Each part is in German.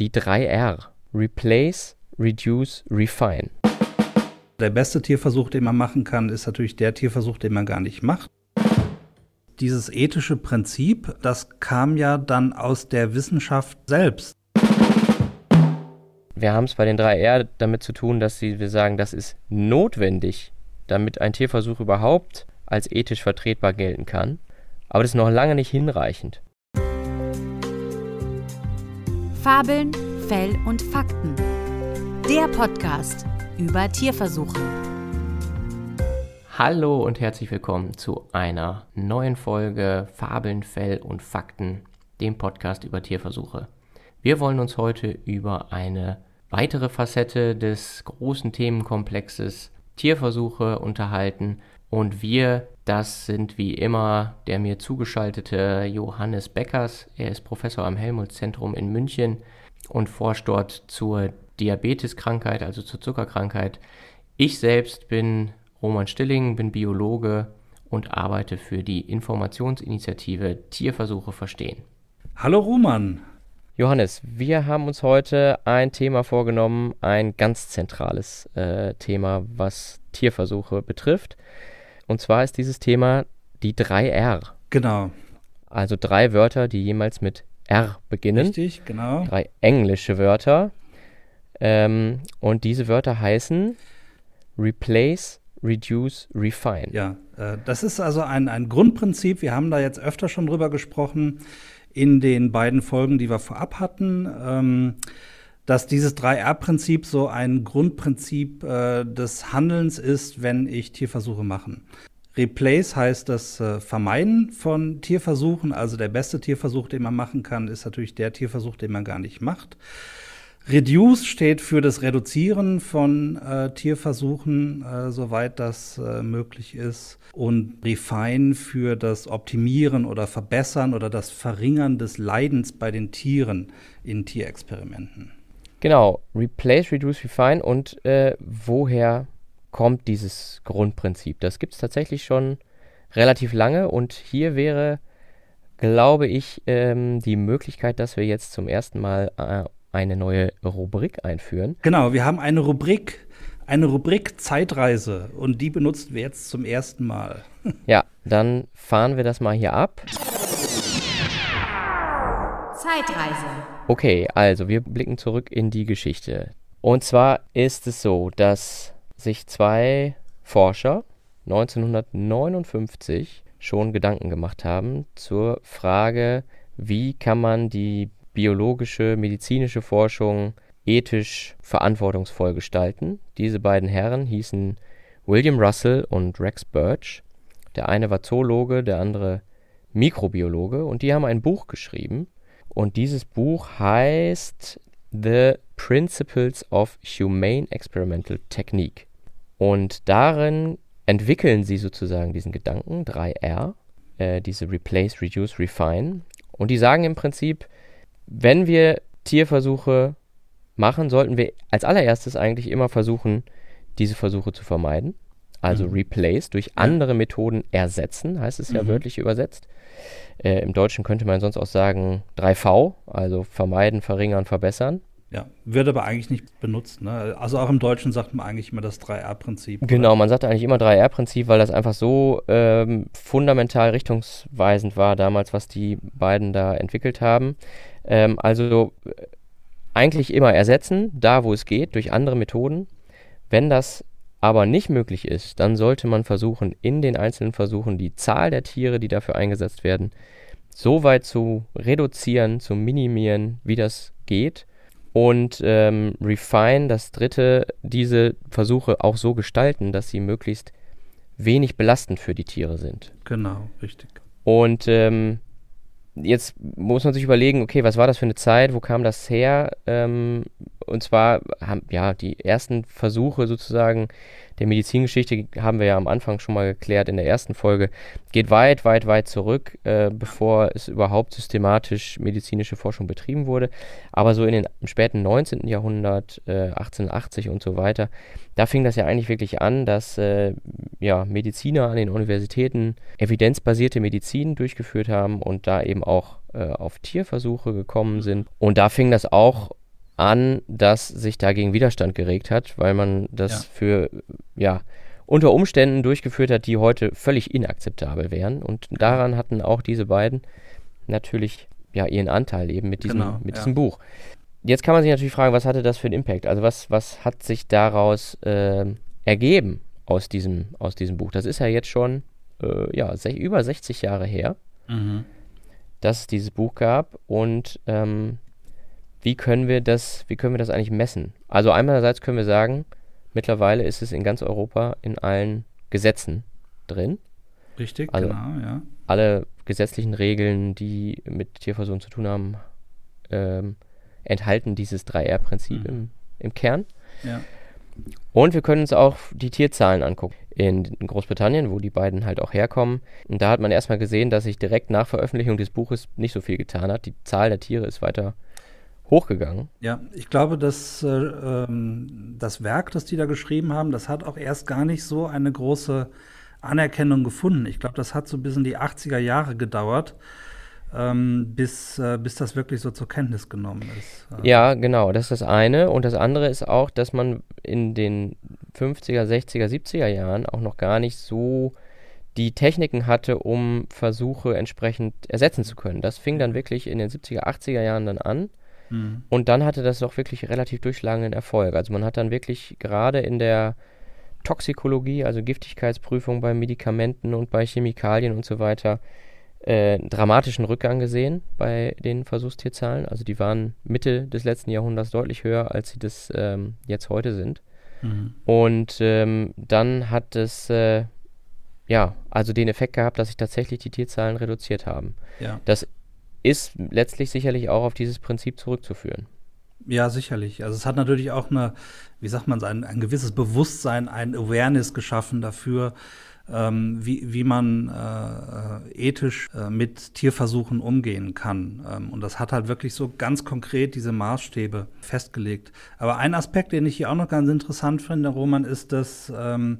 die 3R. Replace, Reduce, Refine. Der beste Tierversuch, den man machen kann, ist natürlich der Tierversuch, den man gar nicht macht. Dieses ethische Prinzip, das kam ja dann aus der Wissenschaft selbst. Wir haben es bei den 3R damit zu tun, dass sie, wir sagen, das ist notwendig, damit ein Tierversuch überhaupt als ethisch vertretbar gelten kann. Aber das ist noch lange nicht hinreichend. Fabeln, Fell und Fakten. Der Podcast über Tierversuche. Hallo und herzlich willkommen zu einer neuen Folge Fabeln, Fell und Fakten, dem Podcast über Tierversuche. Wir wollen uns heute über eine weitere Facette des großen Themenkomplexes Tierversuche unterhalten und wir, das sind wie immer der mir zugeschaltete Johannes Beckers. Er ist Professor am Helmholtz-Zentrum in München und forscht dort zur Diabeteskrankheit, also zur Zuckerkrankheit. Ich selbst bin Roman Stilling, bin Biologe und arbeite für die Informationsinitiative Tierversuche verstehen. Hallo Roman. Johannes, wir haben uns heute ein Thema vorgenommen, ein ganz zentrales äh, Thema, was Tierversuche betrifft. Und zwar ist dieses Thema die 3R. Genau. Also drei Wörter, die jemals mit R beginnen. Richtig, genau. Drei englische Wörter. Ähm, und diese Wörter heißen Replace, Reduce, Refine. Ja, äh, das ist also ein, ein Grundprinzip. Wir haben da jetzt öfter schon drüber gesprochen in den beiden Folgen, die wir vorab hatten, ähm, dass dieses 3R-Prinzip so ein Grundprinzip äh, des Handelns ist, wenn ich Tierversuche mache. Replace heißt das äh, Vermeiden von Tierversuchen. Also der beste Tierversuch, den man machen kann, ist natürlich der Tierversuch, den man gar nicht macht. Reduce steht für das Reduzieren von äh, Tierversuchen, äh, soweit das äh, möglich ist. Und Refine für das Optimieren oder Verbessern oder das Verringern des Leidens bei den Tieren in Tierexperimenten. Genau, Replace, Reduce, Refine. Und äh, woher kommt dieses Grundprinzip? Das gibt es tatsächlich schon relativ lange. Und hier wäre, glaube ich, ähm, die Möglichkeit, dass wir jetzt zum ersten Mal äh, eine neue Rubrik einführen. Genau, wir haben eine Rubrik, eine Rubrik Zeitreise und die benutzen wir jetzt zum ersten Mal. ja, dann fahren wir das mal hier ab. Zeitreise. Okay, also wir blicken zurück in die Geschichte. Und zwar ist es so, dass sich zwei Forscher 1959 schon Gedanken gemacht haben zur Frage, wie kann man die biologische, medizinische Forschung ethisch verantwortungsvoll gestalten. Diese beiden Herren hießen William Russell und Rex Birch. Der eine war Zoologe, der andere Mikrobiologe und die haben ein Buch geschrieben und dieses Buch heißt The Principles of Humane Experimental Technique. Und darin entwickeln sie sozusagen diesen Gedanken, 3R, äh, diese Replace, Reduce, Refine. Und die sagen im Prinzip, wenn wir Tierversuche machen, sollten wir als allererstes eigentlich immer versuchen, diese Versuche zu vermeiden. Also mhm. replace, durch andere Methoden ersetzen, heißt es ja mhm. wörtlich übersetzt. Äh, Im Deutschen könnte man sonst auch sagen 3V, also vermeiden, verringern, verbessern. Ja, wird aber eigentlich nicht benutzt. Ne? Also auch im Deutschen sagt man eigentlich immer das 3R-Prinzip. Genau, man sagt eigentlich immer 3R-Prinzip, weil das einfach so ähm, fundamental richtungsweisend war damals, was die beiden da entwickelt haben. Ähm, also äh, eigentlich immer ersetzen, da wo es geht, durch andere Methoden. Wenn das aber nicht möglich ist, dann sollte man versuchen, in den einzelnen Versuchen die Zahl der Tiere, die dafür eingesetzt werden, so weit zu reduzieren, zu minimieren, wie das geht. Und ähm, Refine, das dritte, diese Versuche auch so gestalten, dass sie möglichst wenig belastend für die Tiere sind. Genau, richtig. Und ähm, jetzt muss man sich überlegen, okay, was war das für eine Zeit, wo kam das her? Ähm, und zwar haben ja die ersten Versuche sozusagen der Medizingeschichte haben wir ja am Anfang schon mal geklärt in der ersten Folge, geht weit, weit, weit zurück, äh, bevor es überhaupt systematisch medizinische Forschung betrieben wurde. Aber so in den späten 19. Jahrhundert, äh, 1880 und so weiter, da fing das ja eigentlich wirklich an, dass äh, ja, Mediziner an den Universitäten evidenzbasierte Medizin durchgeführt haben und da eben auch äh, auf Tierversuche gekommen sind. Und da fing das auch an, dass sich dagegen Widerstand geregt hat, weil man das ja. für ja unter Umständen durchgeführt hat, die heute völlig inakzeptabel wären. Und daran hatten auch diese beiden natürlich ja ihren Anteil eben mit diesem, genau, mit ja. diesem Buch. Jetzt kann man sich natürlich fragen, was hatte das für einen Impact? Also was, was hat sich daraus äh, ergeben aus diesem, aus diesem Buch? Das ist ja jetzt schon äh, ja, über 60 Jahre her, mhm. dass es dieses Buch gab. Und ähm, wie können wir das, wie können wir das eigentlich messen? Also einerseits können wir sagen, mittlerweile ist es in ganz Europa in allen Gesetzen drin. Richtig, also genau, ja. Alle gesetzlichen Regeln, die mit Tierversuchen zu tun haben, ähm, enthalten dieses 3R-Prinzip mhm. im, im Kern. Ja. Und wir können uns auch die Tierzahlen angucken. In Großbritannien, wo die beiden halt auch herkommen. Und da hat man erstmal gesehen, dass sich direkt nach Veröffentlichung des Buches nicht so viel getan hat. Die Zahl der Tiere ist weiter hochgegangen. Ja, ich glaube, dass äh, ähm, das Werk, das die da geschrieben haben, das hat auch erst gar nicht so eine große Anerkennung gefunden. Ich glaube, das hat so bis in die 80er Jahre gedauert, ähm, bis, äh, bis das wirklich so zur Kenntnis genommen ist. Ja, genau, das ist das eine. Und das andere ist auch, dass man in den 50er, 60er, 70er Jahren auch noch gar nicht so die Techniken hatte, um Versuche entsprechend ersetzen zu können. Das fing dann wirklich in den 70er, 80er Jahren dann an. Mhm. Und dann hatte das auch wirklich relativ durchschlagenden Erfolg. Also man hat dann wirklich gerade in der Toxikologie, also Giftigkeitsprüfung bei Medikamenten und bei Chemikalien und so weiter, äh, dramatischen Rückgang gesehen bei den Versuchstierzahlen. Also die waren Mitte des letzten Jahrhunderts deutlich höher, als sie das ähm, jetzt heute sind. Mhm. Und ähm, dann hat es äh, ja also den Effekt gehabt, dass sich tatsächlich die Tierzahlen reduziert haben. Ja. Das ist letztlich sicherlich auch auf dieses Prinzip zurückzuführen. Ja, sicherlich. Also es hat natürlich auch eine, wie sagt man, ein, ein gewisses Bewusstsein, ein Awareness geschaffen dafür, ähm, wie, wie man äh, ethisch äh, mit Tierversuchen umgehen kann. Ähm, und das hat halt wirklich so ganz konkret diese Maßstäbe festgelegt. Aber ein Aspekt, den ich hier auch noch ganz interessant finde, Roman, ist, dass, ähm,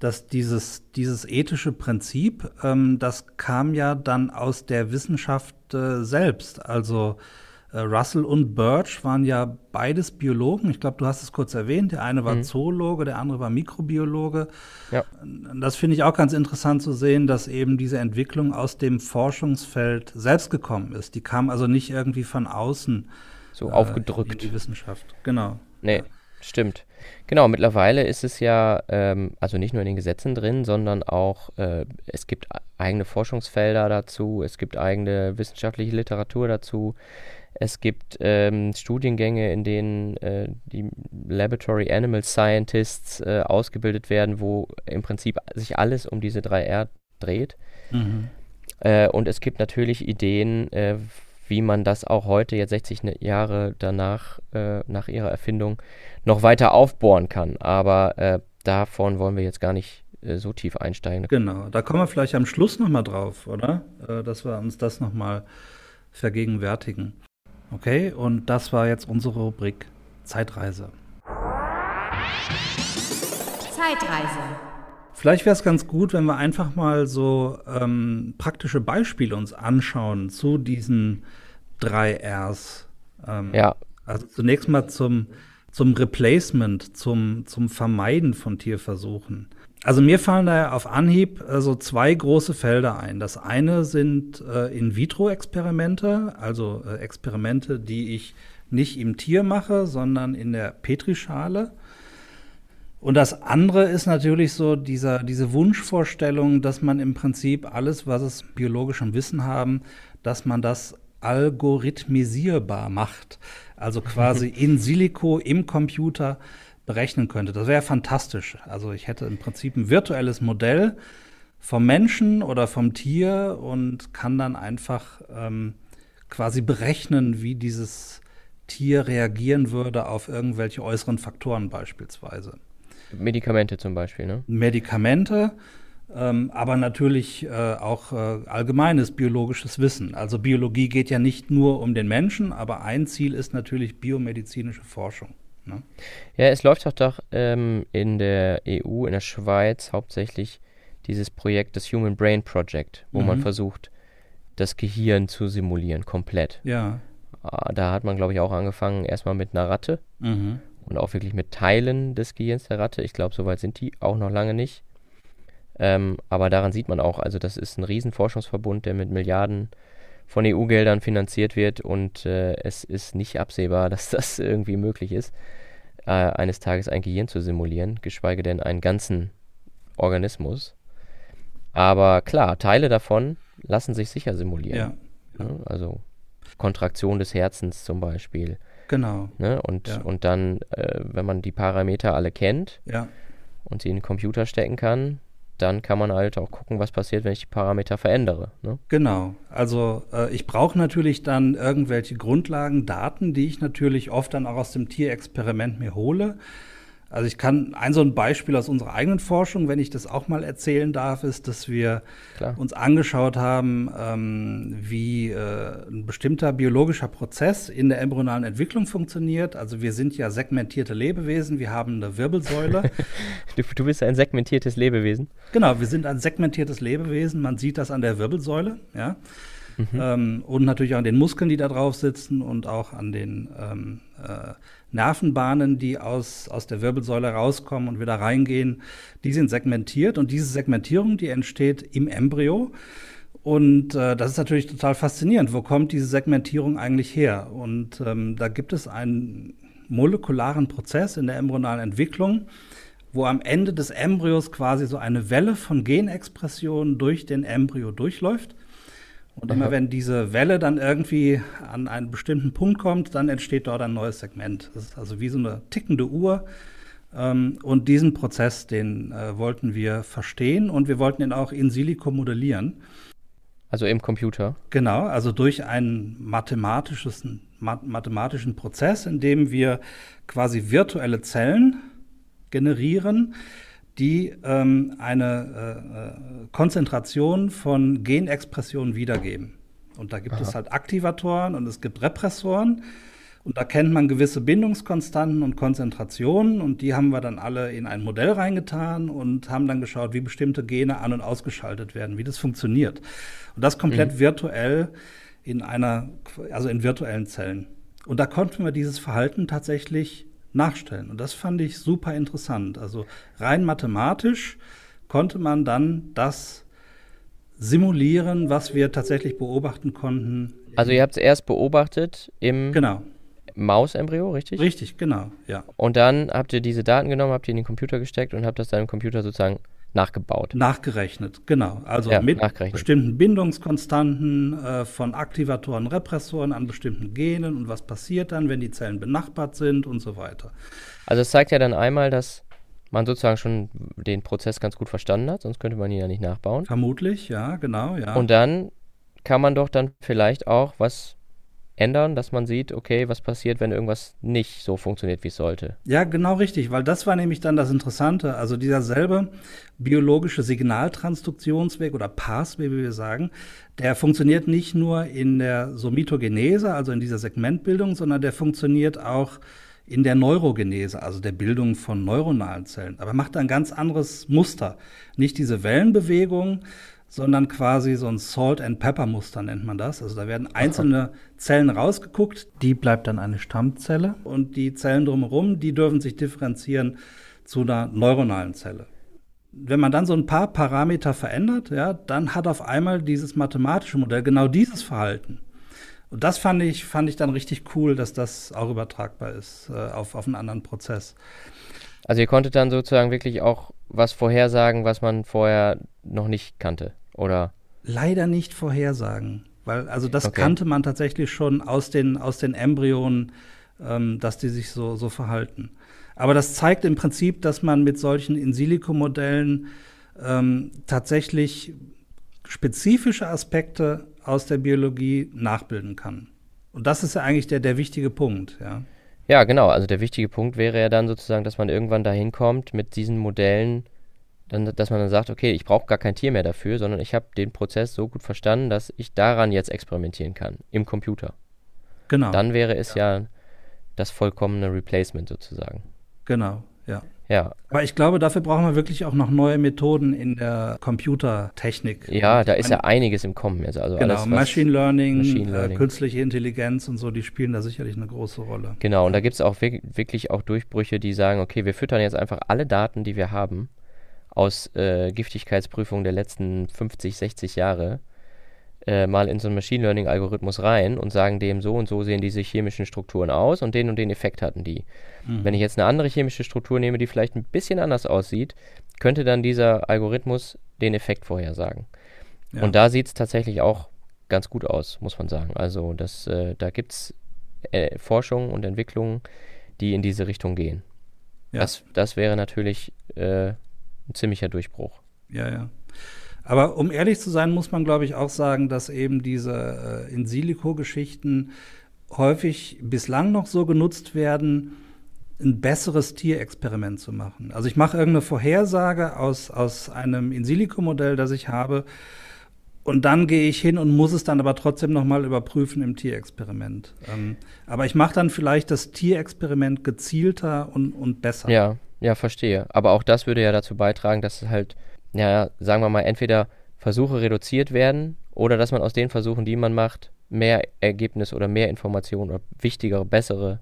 dass dieses, dieses ethische Prinzip, ähm, das kam ja dann aus der Wissenschaft äh, selbst. Also äh, Russell und Birch waren ja beides Biologen. Ich glaube, du hast es kurz erwähnt. Der eine war mhm. Zoologe, der andere war Mikrobiologe. Ja. Das finde ich auch ganz interessant zu sehen, dass eben diese Entwicklung aus dem Forschungsfeld selbst gekommen ist. Die kam also nicht irgendwie von außen. So äh, aufgedrückt. In die Wissenschaft, genau. Nee, ja. stimmt. Genau, mittlerweile ist es ja, ähm, also nicht nur in den Gesetzen drin, sondern auch, äh, es gibt eigene Forschungsfelder dazu, es gibt eigene wissenschaftliche Literatur dazu. Es gibt ähm, Studiengänge, in denen äh, die Laboratory Animal Scientists äh, ausgebildet werden, wo im Prinzip sich alles um diese 3R dreht. Mhm. Äh, und es gibt natürlich Ideen, äh, wie man das auch heute, jetzt 60 ne, Jahre danach, äh, nach ihrer Erfindung, noch weiter aufbohren kann. Aber äh, davon wollen wir jetzt gar nicht so tief einsteigen. Genau, da kommen wir vielleicht am Schluss nochmal drauf, oder? dass wir uns das nochmal vergegenwärtigen. Okay, und das war jetzt unsere Rubrik Zeitreise. Zeitreise. Vielleicht wäre es ganz gut, wenn wir einfach mal so ähm, praktische Beispiele uns anschauen zu diesen drei Rs. Ähm, ja. Also zunächst mal zum, zum Replacement, zum, zum Vermeiden von Tierversuchen. Also mir fallen da auf Anhieb äh, so zwei große Felder ein. Das eine sind äh, In-vitro-Experimente, also äh, Experimente, die ich nicht im Tier mache, sondern in der Petrischale. Und das andere ist natürlich so dieser, diese Wunschvorstellung, dass man im Prinzip alles, was es biologischem Wissen haben, dass man das algorithmisierbar macht. Also quasi in Silico im Computer berechnen könnte. Das wäre fantastisch. Also ich hätte im Prinzip ein virtuelles Modell vom Menschen oder vom Tier und kann dann einfach ähm, quasi berechnen, wie dieses Tier reagieren würde auf irgendwelche äußeren Faktoren beispielsweise. Medikamente zum Beispiel, ne? Medikamente, ähm, aber natürlich äh, auch äh, allgemeines biologisches Wissen. Also Biologie geht ja nicht nur um den Menschen, aber ein Ziel ist natürlich biomedizinische Forschung. Ne? Ja, es läuft auch doch ähm, in der EU, in der Schweiz hauptsächlich dieses Projekt, das Human Brain Project, wo mhm. man versucht, das Gehirn zu simulieren, komplett. Ja. Ah, Da hat man, glaube ich, auch angefangen erstmal mit einer Ratte Mhm. und auch wirklich mit Teilen des Gehirns der Ratte. Ich glaube, soweit sind die auch noch lange nicht. Ähm, aber daran sieht man auch, also das ist ein Riesenforschungsverbund, der mit Milliarden von EU-Geldern finanziert wird und äh, es ist nicht absehbar, dass das irgendwie möglich ist, äh, eines Tages ein Gehirn zu simulieren, geschweige denn einen ganzen Organismus. Aber klar, Teile davon lassen sich sicher simulieren. Ja, Ne? Also Kontraktion des Herzens zum Beispiel. genau. Ne? Und, Ja. und dann, äh, wenn man die Parameter alle kennt Ja, und sie in den Computer stecken kann, dann kann man halt auch gucken, was passiert, wenn ich die Parameter verändere. Ne? genau. Also äh, ich brauche natürlich dann irgendwelche Grundlagen, Daten, die ich natürlich oft dann auch aus dem Tierexperiment mir hole. Also ich kann ein so ein Beispiel aus unserer eigenen Forschung, wenn ich das auch mal erzählen darf, ist, dass wir Klar. uns angeschaut haben, ähm, wie äh, ein bestimmter biologischer Prozess in der embryonalen Entwicklung funktioniert. Also wir sind ja segmentierte Lebewesen, wir haben eine Wirbelsäule. Du, du bist ein segmentiertes Lebewesen. genau, wir sind ein segmentiertes Lebewesen. Man sieht das an der Wirbelsäule, ja. Ähm, und natürlich auch an den Muskeln, die da drauf sitzen und auch an den ähm, äh, Nervenbahnen, die aus, aus der Wirbelsäule rauskommen und wieder reingehen. Die sind segmentiert und diese Segmentierung, die entsteht im Embryo. Und äh, das ist natürlich total faszinierend. Wo kommt diese Segmentierung eigentlich her? Und ähm, da gibt es einen molekularen Prozess in der embryonalen Entwicklung, wo am Ende des Embryos quasi so eine Welle von Genexpressionen durch den Embryo durchläuft. Und immer wenn diese Welle dann irgendwie an einen bestimmten Punkt kommt, dann entsteht dort ein neues Segment. Das ist also wie so eine tickende Uhr. Ähm, und diesen Prozess, den äh, wollten wir verstehen und wir wollten ihn auch in Silico modellieren. Also im Computer. Genau, also durch einen mathematisches, ma mathematischen Prozess, in dem wir quasi virtuelle Zellen generieren, die ähm, eine äh, äh, Konzentration von Genexpressionen wiedergeben. Und da gibt es halt Aktivatoren und es gibt Repressoren. Und da kennt man gewisse Bindungskonstanten und Konzentrationen. Und die haben wir dann alle in ein Modell reingetan und haben dann geschaut, wie bestimmte Gene an- und ausgeschaltet werden, wie das funktioniert. Und das komplett virtuell in einer, also in virtuellen Zellen. Und da konnten wir dieses Verhalten tatsächlich nachstellen. Und das fand ich super interessant. Also rein mathematisch konnte man dann das simulieren, was wir tatsächlich beobachten konnten. Also ihr habt es erst beobachtet im Genau, Mausembryo, richtig? richtig, genau, ja. Und dann habt ihr diese Daten genommen, habt die in den Computer gesteckt und habt das dann im Computer sozusagen nachgebaut. Nachgerechnet, genau. Also Ja, mit bestimmten Bindungskonstanten äh, von Aktivatoren, Repressoren an bestimmten Genen und was passiert dann, wenn die Zellen benachbart sind und so weiter. Also es zeigt ja dann einmal, dass man sozusagen schon den Prozess ganz gut verstanden hat, sonst könnte man ihn ja nicht nachbauen. Vermutlich, ja, genau, ja. Und dann kann man doch dann vielleicht auch was ändern, dass man sieht, okay, was passiert, wenn irgendwas nicht so funktioniert, wie es sollte. Ja, genau richtig, weil das war nämlich dann das Interessante. Also dieser selbe biologische Signaltransduktionsweg oder Pathway, wie wir sagen, der funktioniert nicht nur in der Somitogenese, also in dieser Segmentbildung, sondern der funktioniert auch in der Neurogenese, also der Bildung von neuronalen Zellen. Aber macht ein ganz anderes Muster. Nicht diese Wellenbewegung, sondern quasi so ein Salt-and-Pepper-Muster nennt man das. Also da werden einzelne Zellen rausgeguckt, die bleibt dann eine Stammzelle und die Zellen drumherum, die dürfen sich differenzieren zu einer neuronalen Zelle. Wenn man dann so ein paar Parameter verändert, ja, dann hat auf einmal dieses mathematische Modell genau dieses Verhalten. Und das fand ich, fand ich dann richtig cool, dass das auch übertragbar ist äh, auf, auf einen anderen Prozess. Also ihr konntet dann sozusagen wirklich auch was vorhersagen, was man vorher noch nicht kannte, oder? Leider nicht vorhersagen, weil also das Okay. kannte man tatsächlich schon aus den, aus den Embryonen, ähm, dass die sich so, so verhalten. Aber das zeigt im Prinzip, dass man mit solchen In-Silico-Modellen ähm, tatsächlich spezifische Aspekte aus der Biologie nachbilden kann. Und das ist ja eigentlich der, der wichtige Punkt, ja. Ja, genau. Also der wichtige Punkt wäre ja dann sozusagen, dass man irgendwann dahin kommt mit diesen Modellen, dann, dass man dann sagt, okay, ich brauche gar kein Tier mehr dafür, sondern ich habe den Prozess so gut verstanden, dass ich daran jetzt experimentieren kann, im Computer. Genau. Dann wäre es ja, das vollkommene Replacement sozusagen. genau, ja. Ja. Aber ich glaube, dafür brauchen wir wirklich auch noch neue Methoden in der Computertechnik. Ja, da ist ja einiges im Kommen jetzt. Also genau, alles, Machine Learning, Machine Learning. Äh, künstliche Intelligenz und so, die spielen da sicherlich eine große Rolle. Genau, und da gibt es auch wirklich auch Durchbrüche, die sagen, okay, wir füttern jetzt einfach alle Daten, die wir haben, aus äh, Giftigkeitsprüfungen der letzten 50, 60 Jahre äh, mal in so einen Machine Learning Algorithmus rein und sagen dem so und so sehen diese chemischen Strukturen aus und den und den Effekt hatten die. Mhm. Wenn ich jetzt eine andere chemische Struktur nehme, die vielleicht ein bisschen anders aussieht, könnte dann dieser Algorithmus den Effekt vorhersagen. Ja. Und da sieht es tatsächlich auch ganz gut aus, muss man sagen. Also das, äh, da gibt es äh, Forschung und Entwicklungen, die in diese Richtung gehen. Ja. Das, das wäre natürlich äh, ein ziemlicher Durchbruch. Ja, ja. Aber um ehrlich zu sein, muss man, glaube ich, auch sagen, dass eben diese äh, In-Silico-Geschichten häufig bislang noch so genutzt werden, ein besseres Tierexperiment zu machen. Also ich mache irgendeine Vorhersage aus, aus einem In-Silico-Modell, das ich habe, und dann gehe ich hin und muss es dann aber trotzdem nochmal überprüfen im Tierexperiment. Ähm, aber ich mache dann vielleicht das Tierexperiment gezielter und, und besser. Ja, ja, verstehe. Aber auch das würde ja dazu beitragen, dass es halt ja, sagen wir mal, entweder Versuche reduziert werden oder dass man aus den Versuchen, die man macht, mehr Ergebnis oder mehr Informationen oder wichtigere, bessere,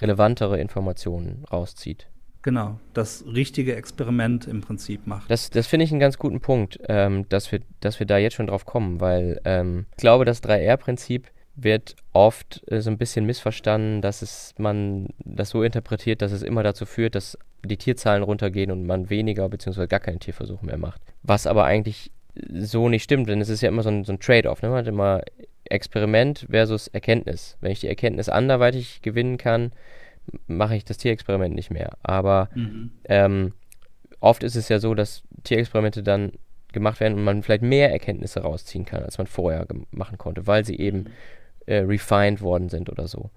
relevantere Informationen rauszieht. Genau, das richtige Experiment im Prinzip macht. Das, das finde ich einen ganz guten Punkt, ähm, dass, wir, dass wir da jetzt schon drauf kommen, weil ähm, ich glaube, das 3R-Prinzip wird oft äh, so ein bisschen missverstanden, dass es man das so interpretiert, dass es immer dazu führt, dass die Tierzahlen runtergehen und man weniger bzw. gar keine Tierversuche mehr macht. Was aber eigentlich so nicht stimmt, denn es ist ja immer so ein, so ein Trade-off. Ne? Man hat immer Experiment versus Erkenntnis. Wenn ich die Erkenntnis anderweitig gewinnen kann, mache ich das Tierexperiment nicht mehr. Aber mhm. ähm, oft ist es ja so, dass Tierexperimente dann gemacht werden und man vielleicht mehr Erkenntnisse rausziehen kann, als man vorher machen konnte, weil sie eben mhm äh, refined worden sind oder so.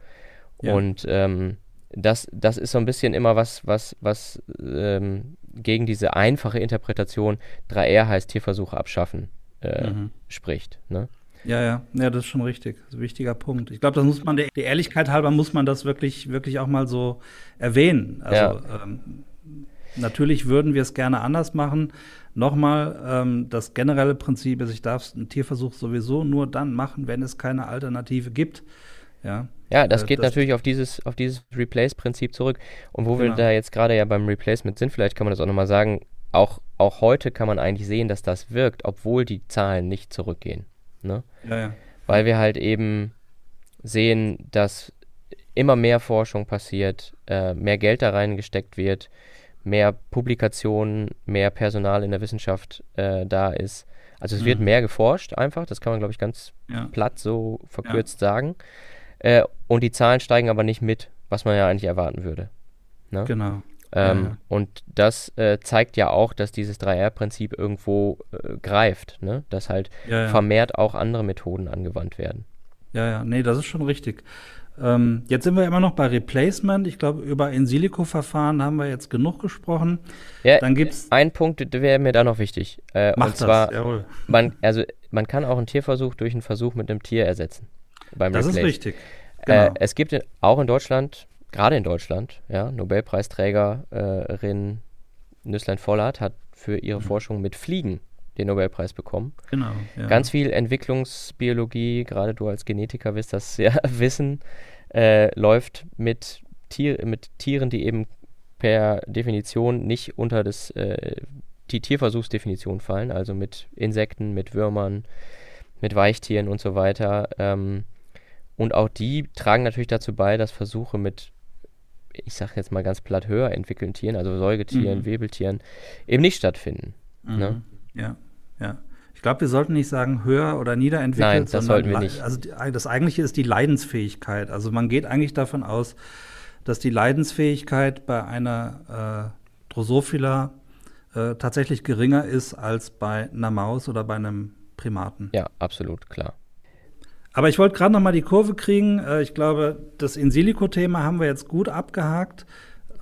Ja. Und ähm, das, das ist so ein bisschen immer was, was, was ähm, gegen diese einfache Interpretation 3R heißt Tierversuche abschaffen äh, mhm. spricht. Ne? Ja, ja, ja, das ist schon richtig. Das ist ein wichtiger Punkt. Ich glaube, das muss man der, der, Ehrlichkeit halber muss man das wirklich, wirklich auch mal so erwähnen. Also ja. ähm, natürlich würden wir es gerne anders machen, Nochmal, ähm, das generelle Prinzip ist, ich darf einen Tierversuch sowieso nur dann machen, wenn es keine Alternative gibt. Ja, ja das äh, geht das natürlich auf dieses, auf dieses Replace-Prinzip zurück. Und wo genau. wir da jetzt gerade ja beim Replacement sind, vielleicht kann man das auch nochmal sagen, auch, auch heute kann man eigentlich sehen, dass das wirkt, obwohl die Zahlen nicht zurückgehen. Ne? Ja, ja. Weil wir halt eben sehen, dass immer mehr Forschung passiert, äh, mehr Geld da reingesteckt wird, mehr Publikationen, mehr Personal in der Wissenschaft äh, da ist. Also es mhm. wird mehr geforscht einfach, das kann man, glaube ich, ganz ja. platt so verkürzt ja. sagen. Äh, und die Zahlen steigen aber nicht mit, was man ja eigentlich erwarten würde. Ne? Genau. Ähm, ja. Und das äh, zeigt ja auch, dass dieses 3R-Prinzip irgendwo äh, greift, ne? dass halt vermehrt auch andere Methoden angewandt werden. Ja, ja, nee, das ist schon richtig. Ähm, jetzt sind wir immer noch bei Replacement. Ich glaube, über In-Silico-Verfahren haben wir jetzt genug gesprochen. Ja, Dann gibt's ein Punkt wäre mir da noch wichtig. Äh, und zwar, das, jawohl. Man, also, man kann auch einen Tierversuch durch einen Versuch mit einem Tier ersetzen. Beim das Replace. ist richtig. Äh, genau. Äh, es gibt auch in Deutschland, gerade in Deutschland, ja, Nobelpreisträgerin Nüsslein Vollert hat für ihre mhm. Forschung mit Fliegen den Nobelpreis bekommen. Genau. Ja. Ganz viel Entwicklungsbiologie, gerade du als Genetiker wirst das ja wissen, äh, läuft mit, Tier, mit Tieren, die eben per Definition nicht unter das, äh, die Tierversuchsdefinition fallen, also mit Insekten, mit Würmern, mit Weichtieren und so weiter. Ähm, und auch die tragen natürlich dazu bei, dass Versuche mit, ich sage jetzt mal ganz platt, höher entwickelten Tieren, also Säugetieren, mhm. Webeltieren, eben nicht stattfinden. Mhm. Ne? Ja, ja. Ich glaube, wir sollten nicht sagen höher oder niederentwickelt, Nein, das sollten wir nicht. Also das eigentliche ist die Leidensfähigkeit. Also man geht eigentlich davon aus, dass die Leidensfähigkeit bei einer äh, Drosophila äh, tatsächlich geringer ist als bei einer Maus oder bei einem Primaten. Ja, absolut, klar. Aber ich wollte gerade noch mal die Kurve kriegen. Äh, ich glaube, das In-Silico-Thema haben wir jetzt gut abgehakt.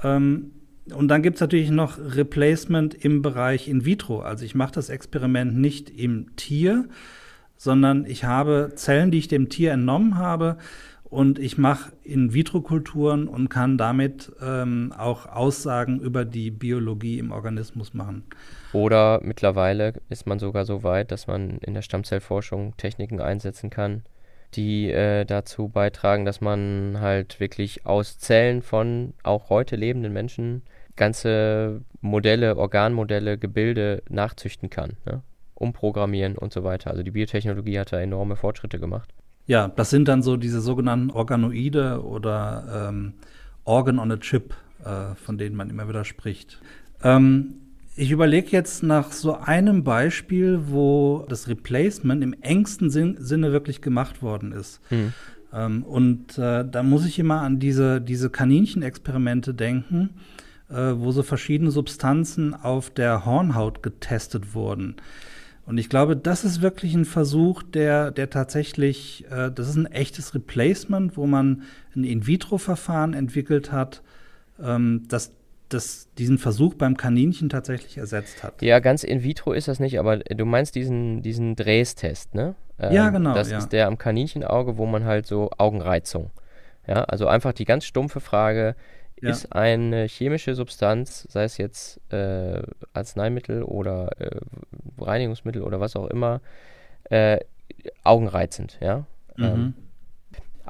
Ähm, und dann gibt es natürlich noch Replacement im Bereich in vitro. Also ich mache das Experiment nicht im Tier, sondern ich habe Zellen, die ich dem Tier entnommen habe und ich mache In-vitro-Kulturen und kann damit ähm, auch Aussagen über die Biologie im Organismus machen. Oder mittlerweile ist man sogar so weit, dass man in der Stammzellforschung Techniken einsetzen kann, die äh, dazu beitragen, dass man halt wirklich aus Zellen von auch heute lebenden Menschen ganze Modelle, Organmodelle, Gebilde nachzüchten kann, ne? umprogrammieren und so weiter. Also die Biotechnologie hat da enorme Fortschritte gemacht. Ja, das sind dann so diese sogenannten Organoide oder ähm, Organ on a Chip, äh, von denen man immer wieder spricht. Ähm, ich überlege jetzt nach so einem Beispiel, wo das Replacement im engsten Sinn, Sinne wirklich gemacht worden ist. Hm. Ähm, und äh, da muss ich immer an diese, diese Kaninchenexperimente denken, äh, wo so verschiedene Substanzen auf der Hornhaut getestet wurden. Und ich glaube, das ist wirklich ein Versuch, der, der tatsächlich, äh, das ist ein echtes Replacement, wo man ein In-vitro-Verfahren entwickelt hat, ähm, das, das diesen Versuch beim Kaninchen tatsächlich ersetzt hat. Ja, ganz in vitro ist das nicht, aber du meinst diesen, diesen Dres-Test, ne? Ähm, ja, genau. Das ja. ist der am Kaninchenauge, wo man halt so Augenreizung. Ja, also einfach die ganz stumpfe Frage, ja. ist eine chemische Substanz, sei es jetzt äh, Arzneimittel oder äh, Reinigungsmittel oder was auch immer, äh, augenreizend, ja. Mhm. Ähm,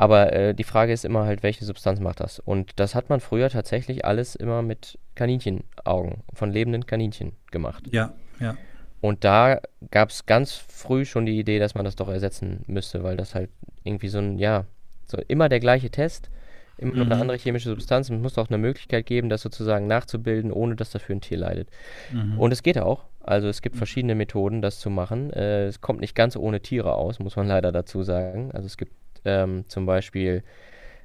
aber äh, die Frage ist immer halt, welche Substanz macht das? Und das hat man früher tatsächlich alles immer mit Kaninchenaugen, von lebenden Kaninchen gemacht. Ja, ja. Und da gab es ganz früh schon die Idee, dass man das doch ersetzen müsste, weil das halt irgendwie so ein, ja, so immer der gleiche Test, immer noch mhm. eine andere chemische Substanz. Es muss auch eine Möglichkeit geben, das sozusagen nachzubilden, ohne dass dafür ein Tier leidet. Mhm. Und es geht auch. Also es gibt mhm. verschiedene Methoden, das zu machen. Äh, es kommt nicht ganz ohne Tiere aus, muss man leider dazu sagen. Also es gibt ähm, zum Beispiel,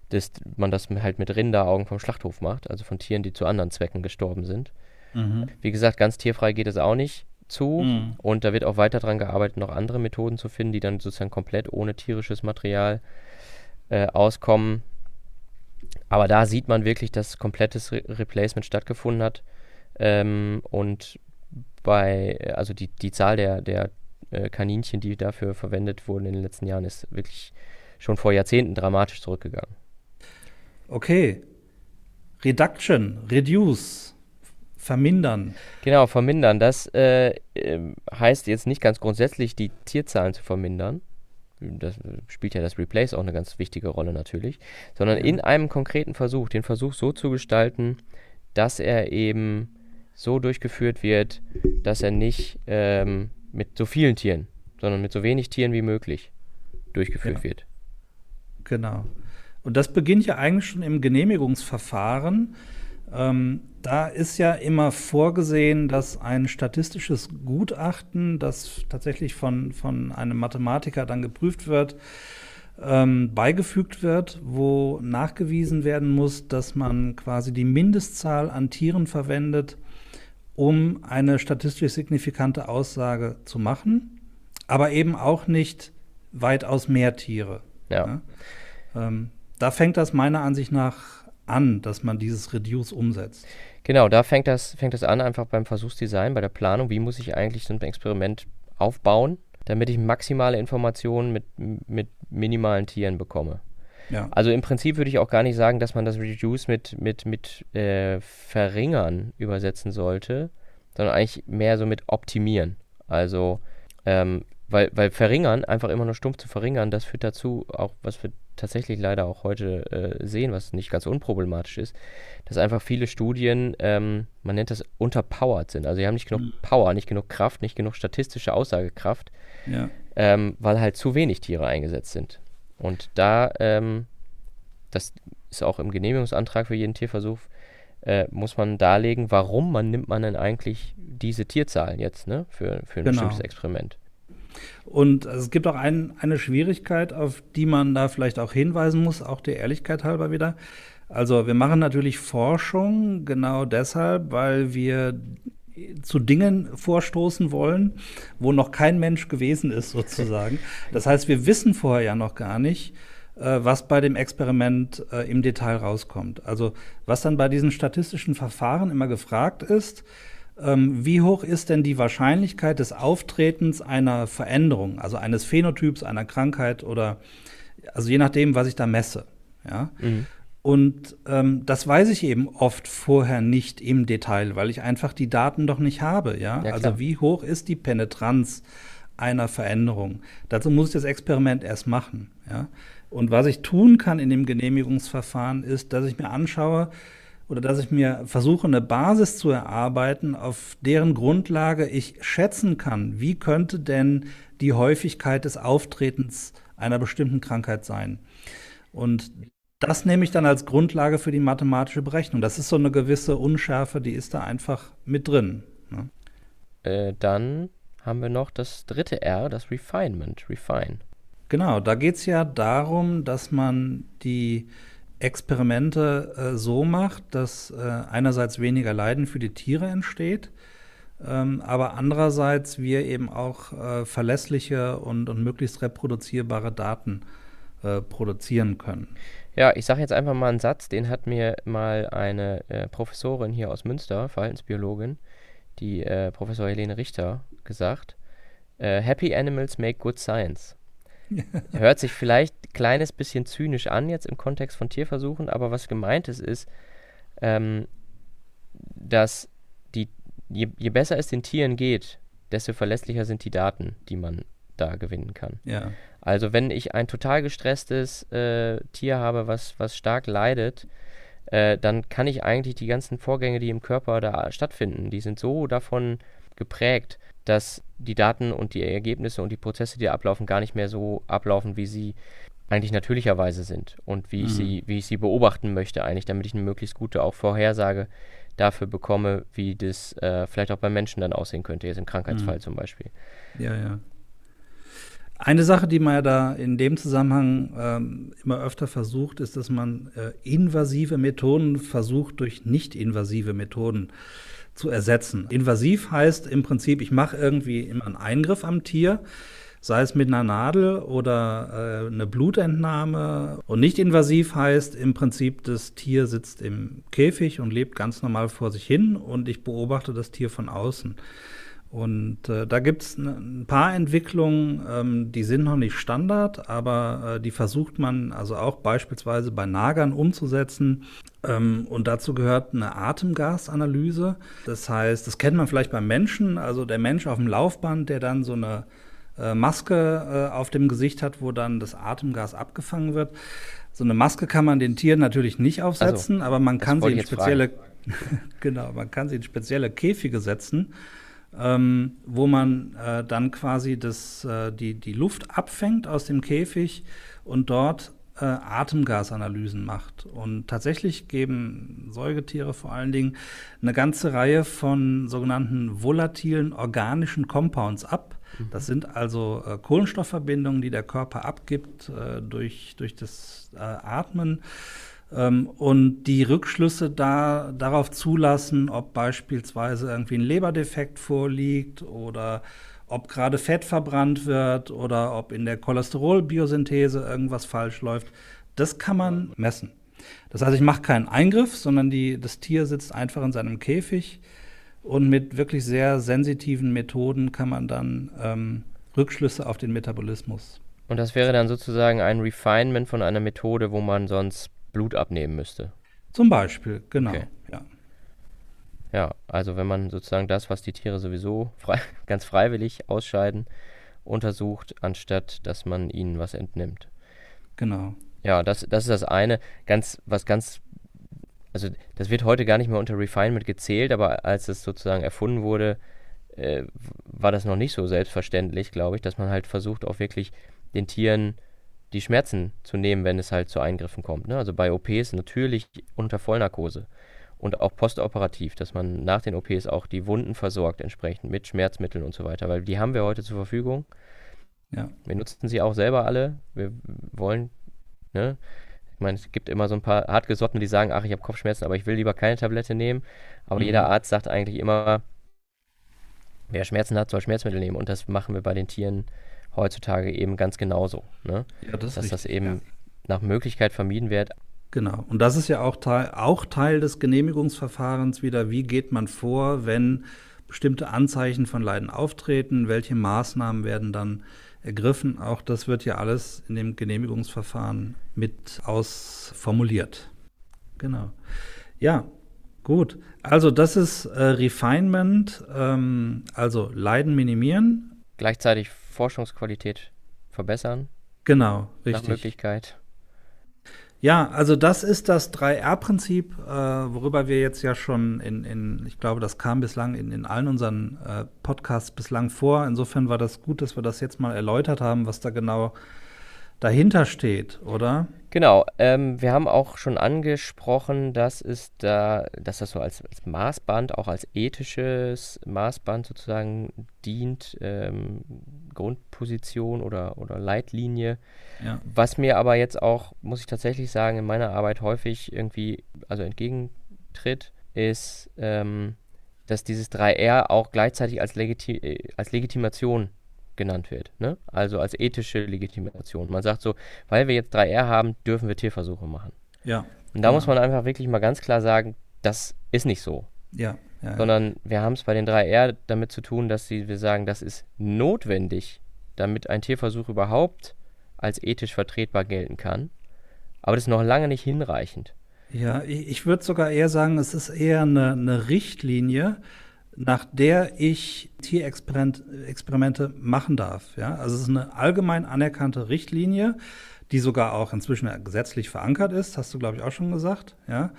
dass man das halt mit Rinderaugen vom Schlachthof macht, also von Tieren, die zu anderen Zwecken gestorben sind. Mhm. Wie gesagt, ganz tierfrei geht es auch nicht zu. Mhm. Und da wird auch weiter daran gearbeitet, noch andere Methoden zu finden, die dann sozusagen komplett ohne tierisches Material äh, auskommen. Aber da sieht man wirklich, dass komplettes Re Replacement stattgefunden hat. Ähm, und bei, also die, die Zahl der, der äh, Kaninchen, die dafür verwendet wurden in den letzten Jahren, ist wirklich schon vor Jahrzehnten dramatisch zurückgegangen. Okay. Reduction, reduce, vermindern. Genau, vermindern. Das äh, ähm, heißt jetzt nicht ganz grundsätzlich, die Tierzahlen zu vermindern, das spielt ja das Replace auch eine ganz wichtige Rolle natürlich, sondern in einem konkreten Versuch, den Versuch so zu gestalten, dass er eben so durchgeführt wird, dass er nicht ähm, mit so vielen Tieren, sondern mit so wenig Tieren wie möglich durchgeführt ja. wird. Genau. Und das beginnt ja eigentlich schon im Genehmigungsverfahren. Ähm, da ist ja immer vorgesehen, dass ein statistisches Gutachten, das tatsächlich von, von einem Mathematiker dann geprüft wird, ähm, beigefügt wird, wo nachgewiesen werden muss, dass man quasi die Mindestzahl an Tieren verwendet, um eine statistisch signifikante Aussage zu machen, aber eben auch nicht weitaus mehr Tiere. Ja. ja? Ähm, da fängt das meiner Ansicht nach an, dass man dieses Reduce umsetzt. Genau, da fängt das, fängt das an, einfach beim Versuchsdesign, bei der Planung, wie muss ich eigentlich so ein Experiment aufbauen, damit ich maximale Informationen mit, mit minimalen Tieren bekomme. Ja. Also im Prinzip würde ich auch gar nicht sagen, dass man das Reduce mit, mit, mit äh, Verringern übersetzen sollte, sondern eigentlich mehr so mit Optimieren. Also, ähm, weil, weil Verringern, einfach immer nur stumpf zu verringern, das führt dazu, auch was wir tatsächlich leider auch heute äh, sehen, was nicht ganz unproblematisch ist, dass einfach viele Studien, ähm, man nennt das unterpowered sind. Also sie haben nicht genug mhm. Power, nicht genug Kraft, nicht genug statistische Aussagekraft, ja. ähm, weil halt zu wenig Tiere eingesetzt sind. Und da, ähm, das ist auch im Genehmigungsantrag für jeden Tierversuch, äh, muss man darlegen, warum man nimmt man denn eigentlich diese Tierzahlen jetzt ne, für, für ein genau. bestimmtes Experiment. Und es gibt auch ein, eine Schwierigkeit, auf die man da vielleicht auch hinweisen muss, auch der Ehrlichkeit halber wieder. Also wir machen natürlich Forschung genau deshalb, weil wir zu Dingen vorstoßen wollen, wo noch kein Mensch gewesen ist, sozusagen. Das heißt, wir wissen vorher ja noch gar nicht, äh, was bei dem Experiment äh, im Detail rauskommt. Also was dann bei diesen statistischen Verfahren immer gefragt ist, wie hoch ist denn die Wahrscheinlichkeit des Auftretens einer Veränderung, also eines Phänotyps, einer Krankheit oder also je nachdem, was ich da messe. Ja. Mhm. Und ähm, das weiß ich eben oft vorher nicht im Detail, weil ich einfach die Daten doch nicht habe. Ja? ja also wie hoch ist die Penetranz einer Veränderung? Dazu muss ich das Experiment erst machen. Ja? Und was ich tun kann in dem Genehmigungsverfahren ist, dass ich mir anschaue oder dass ich mir versuche, eine Basis zu erarbeiten, auf deren Grundlage ich schätzen kann, wie könnte denn die Häufigkeit des Auftretens einer bestimmten Krankheit sein. Und das nehme ich dann als Grundlage für die mathematische Berechnung. Das ist so eine gewisse Unschärfe, die ist da einfach mit drin. Ne? Äh, dann haben wir noch das dritte R, das Refinement, Refine. Genau, da geht es ja darum, dass man die Experimente äh, so macht, dass äh, einerseits weniger Leiden für die Tiere entsteht, ähm, aber andererseits wir eben auch äh, verlässliche und, und möglichst reproduzierbare Daten äh, produzieren können. Ja, ich sage jetzt einfach mal einen Satz, den hat mir mal eine äh, Professorin hier aus Münster, Verhaltensbiologin, die äh, Professor Helene Richter, gesagt. Happy Animals make good science. Hört sich vielleicht ein kleines bisschen zynisch an jetzt im Kontext von Tierversuchen, aber was gemeint ist, ist, ähm, dass die, je, je besser es den Tieren geht, desto verlässlicher sind die Daten, die man da gewinnen kann. Ja. Also wenn ich ein total gestresstes äh, Tier habe, was, was stark leidet, äh, dann kann ich eigentlich die ganzen Vorgänge, die im Körper da stattfinden, die sind so davon geprägt, dass die Daten und die Ergebnisse und die Prozesse, die ablaufen, gar nicht mehr so ablaufen, wie sie eigentlich natürlicherweise sind und wie mhm. ich sie, wie ich sie beobachten möchte, eigentlich, damit ich eine möglichst gute auch Vorhersage dafür bekomme, wie das äh, vielleicht auch beim Menschen dann aussehen könnte, jetzt im Krankheitsfall mhm. zum Beispiel. Ja, ja. Eine Sache, die man ja da in dem Zusammenhang ähm, immer öfter versucht, ist, dass man äh, invasive Methoden versucht, durch nicht-invasive Methoden zu ersetzen. Invasiv heißt im Prinzip, ich mache irgendwie immer einen Eingriff am Tier, sei es mit einer Nadel oder äh, eine Blutentnahme. Und nicht invasiv heißt im Prinzip, das Tier sitzt im Käfig und lebt ganz normal vor sich hin und ich beobachte das Tier von außen. Und äh, da gibt es ein paar Entwicklungen, ähm, die sind noch nicht Standard, aber äh, die versucht man also auch beispielsweise bei Nagern umzusetzen. Ähm, und dazu gehört eine Atemgasanalyse. Das heißt, das kennt man vielleicht beim Menschen, also der Mensch auf dem Laufband, der dann so eine äh, Maske äh, auf dem Gesicht hat, wo dann das Atemgas abgefangen wird. So eine Maske kann man den Tieren natürlich nicht aufsetzen, also, aber man kann sie in spezielle, genau, man kann sie in spezielle Käfige setzen ähm, wo man äh, dann quasi das, äh, die, die Luft abfängt aus dem Käfig und dort äh, Atemgasanalysen macht. Und tatsächlich geben Säugetiere vor allen Dingen eine ganze Reihe von sogenannten volatilen organischen Compounds ab. Mhm. Das sind also äh, Kohlenstoffverbindungen, die der Körper abgibt äh, durch, durch das äh, Atmen ähm, und die Rückschlüsse da, darauf zulassen, ob beispielsweise irgendwie ein Leberdefekt vorliegt oder ob gerade Fett verbrannt wird oder ob in der Cholesterolbiosynthese irgendwas falsch läuft, das kann man messen. Das heißt, ich mache keinen Eingriff, sondern die, das Tier sitzt einfach in seinem Käfig und mit wirklich sehr sensitiven Methoden kann man dann ähm, Rückschlüsse auf den Metabolismus. Und das wäre dann sozusagen ein Refinement von einer Methode, wo man sonst Blut abnehmen müsste. Zum Beispiel, genau. Okay. Ja. ja, also wenn man sozusagen das, was die Tiere sowieso frei, ganz freiwillig ausscheiden, untersucht, anstatt dass man ihnen was entnimmt. Genau. Ja, das, das ist das eine. Ganz, was ganz, also das wird heute gar nicht mehr unter Refinement gezählt, aber als es sozusagen erfunden wurde, äh, war das noch nicht so selbstverständlich, glaube ich, dass man halt versucht, auch wirklich den Tieren die Schmerzen zu nehmen, wenn es halt zu Eingriffen kommt. Ne? Also bei OPs natürlich unter Vollnarkose und auch postoperativ, dass man nach den OPs auch die Wunden versorgt, entsprechend mit Schmerzmitteln und so weiter, weil die haben wir heute zur Verfügung. Ja. Wir nutzen sie auch selber alle. Wir wollen, ne? Ich meine, es gibt immer so ein paar Hartgesottene, die sagen, ach, ich habe Kopfschmerzen, aber ich will lieber keine Tablette nehmen. Aber mhm. jeder Arzt sagt eigentlich immer, wer Schmerzen hat, soll Schmerzmittel nehmen. Und das machen wir bei den Tieren heutzutage eben ganz genauso. Ne? Ja, das Dass das eben ja. nach Möglichkeit vermieden wird. Genau. Und das ist ja auch Teil, auch Teil des Genehmigungsverfahrens wieder. Wie geht man vor, wenn bestimmte Anzeichen von Leiden auftreten? Welche Maßnahmen werden dann ergriffen. Auch das wird ja alles in dem Genehmigungsverfahren mit ausformuliert. Genau. Ja, gut. Also das ist äh, Refinement, ähm, also Leiden minimieren. Gleichzeitig Forschungsqualität verbessern. Genau, richtig. Nach Möglichkeit. Ja, also das ist das 3R-Prinzip, äh, worüber wir jetzt ja schon in, in, ich glaube, das kam bislang in, in allen unseren äh, Podcasts bislang vor. Insofern war das gut, dass wir das jetzt mal erläutert haben, was da genau dahinter steht, oder? Genau, ähm, wir haben auch schon angesprochen, dass es da, dass das so als, als Maßband, auch als ethisches Maßband sozusagen dient, ähm, Grundposition oder, oder Leitlinie. Ja. Was mir aber jetzt auch, muss ich tatsächlich sagen, in meiner Arbeit häufig irgendwie, also entgegentritt, ist, ähm, dass dieses 3R auch gleichzeitig als, Legiti äh, als Legitimation genannt wird. Ne? Also als ethische Legitimation. Man sagt so, weil wir jetzt 3R haben, dürfen wir Tierversuche machen. Ja. Und da ja. muss man einfach wirklich mal ganz klar sagen, das ist nicht so. Ja. ja Sondern wir haben es bei den 3R damit zu tun, dass sie, wir sagen, das ist notwendig, damit ein Tierversuch überhaupt als ethisch vertretbar gelten kann. Aber das ist noch lange nicht hinreichend. Ja, ich, ich würde sogar eher sagen, es ist eher eine, eine Richtlinie, nach der ich Tierexperimente machen darf. Ja? Also es ist eine allgemein anerkannte Richtlinie, die sogar auch inzwischen gesetzlich verankert ist, hast du, glaube ich, auch schon gesagt, ja?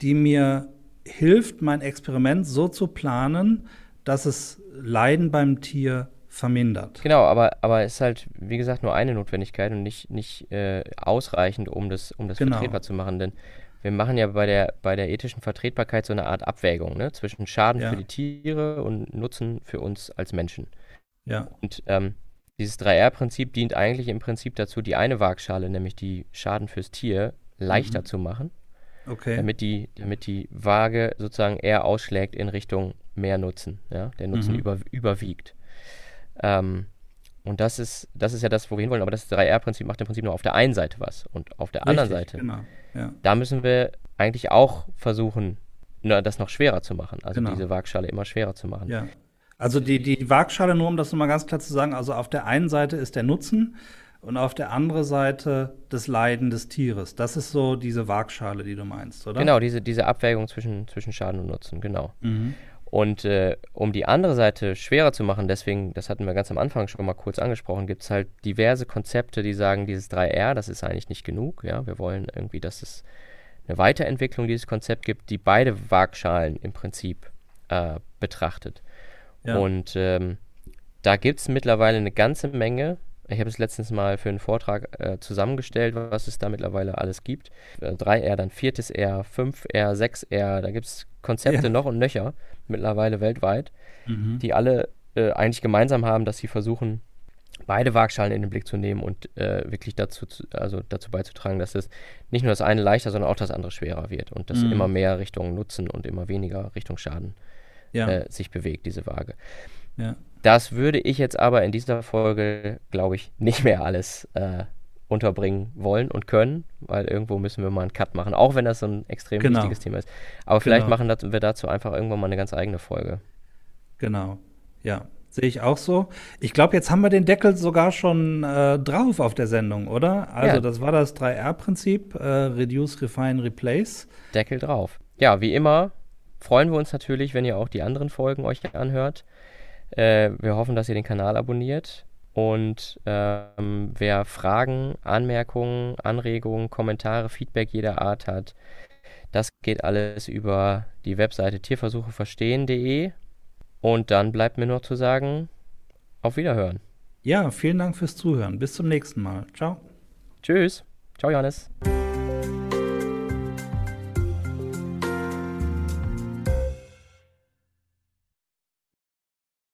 die mir hilft, mein Experiment so zu planen, dass es Leiden beim Tier vermindert. Genau, aber, aber es ist halt, wie gesagt, nur eine Notwendigkeit und nicht, nicht äh, ausreichend, um das, um das genau. vertretbar zu machen. Denn wir machen ja bei der, bei der ethischen Vertretbarkeit so eine Art Abwägung ne? zwischen Schaden ja. für die Tiere und Nutzen für uns als Menschen. Ja. Und ähm, dieses 3R-Prinzip dient eigentlich im Prinzip dazu, die eine Waagschale, nämlich die Schaden fürs Tier, leichter mhm. zu machen. Okay. Damit die, damit die Waage sozusagen eher ausschlägt in Richtung mehr Nutzen. Ja? Der Nutzen mhm. über, überwiegt. Ähm, und das ist, das ist ja das, wo wir hinwollen, aber das 3R-Prinzip macht im Prinzip nur auf der einen Seite was. Und auf der Richtig, anderen Seite, genau. Ja. da müssen wir eigentlich auch versuchen, das noch schwerer zu machen. Also genau. diese Waagschale immer schwerer zu machen. Ja. Also die, die Waagschale, nur um das nochmal ganz klar zu sagen, also auf der einen Seite ist der Nutzen und auf der anderen Seite das Leiden des Tieres. Das ist so diese Waagschale, die du meinst, oder? Genau, diese, diese Abwägung zwischen, zwischen Schaden und Nutzen, genau. Mhm. Und äh, um die andere Seite schwerer zu machen, deswegen, das hatten wir ganz am Anfang schon mal kurz angesprochen, gibt es halt diverse Konzepte, die sagen, dieses 3R, das ist eigentlich nicht genug. Ja? Wir wollen irgendwie, dass es eine Weiterentwicklung dieses Konzept gibt, die beide Waagschalen im Prinzip äh, betrachtet. Ja. Und ähm, da gibt es mittlerweile eine ganze Menge. Ich habe es letztens mal für einen Vortrag äh, zusammengestellt, was es da mittlerweile alles gibt. Äh, 3R, dann viertes R, 5R, 6R, da gibt es Konzepte ja. noch und nöcher mittlerweile weltweit, mhm. die alle äh, eigentlich gemeinsam haben, dass sie versuchen, beide Waagschalen in den Blick zu nehmen und äh, wirklich dazu, zu, also dazu beizutragen, dass es nicht nur das eine leichter, sondern auch das andere schwerer wird und dass mhm. immer mehr Richtung Nutzen und immer weniger Richtung Schaden ja. äh, sich bewegt, diese Waage. Ja. Das würde ich jetzt aber in dieser Folge, glaube ich, nicht mehr alles äh, unterbringen wollen und können, weil irgendwo müssen wir mal einen Cut machen, auch wenn das so ein extrem genau. wichtiges Thema ist. Aber vielleicht genau. machen wir dazu einfach irgendwann mal eine ganz eigene Folge. Genau, ja, sehe ich auch so. Ich glaube, jetzt haben wir den Deckel sogar schon äh, drauf auf der Sendung, oder? Also ja. das war das 3R-Prinzip, äh, Reduce, Refine, Replace. Deckel drauf. Ja, wie immer freuen wir uns natürlich, wenn ihr auch die anderen Folgen euch anhört. Äh, wir hoffen, dass ihr den Kanal abonniert und ähm, wer Fragen, Anmerkungen, Anregungen, Kommentare, Feedback jeder Art hat, das geht alles über die Webseite tierversucheverstehen.de. Und dann bleibt mir noch zu sagen, auf Wiederhören. Ja, vielen Dank fürs Zuhören. Bis zum nächsten Mal. Ciao. Tschüss. Ciao, Johannes.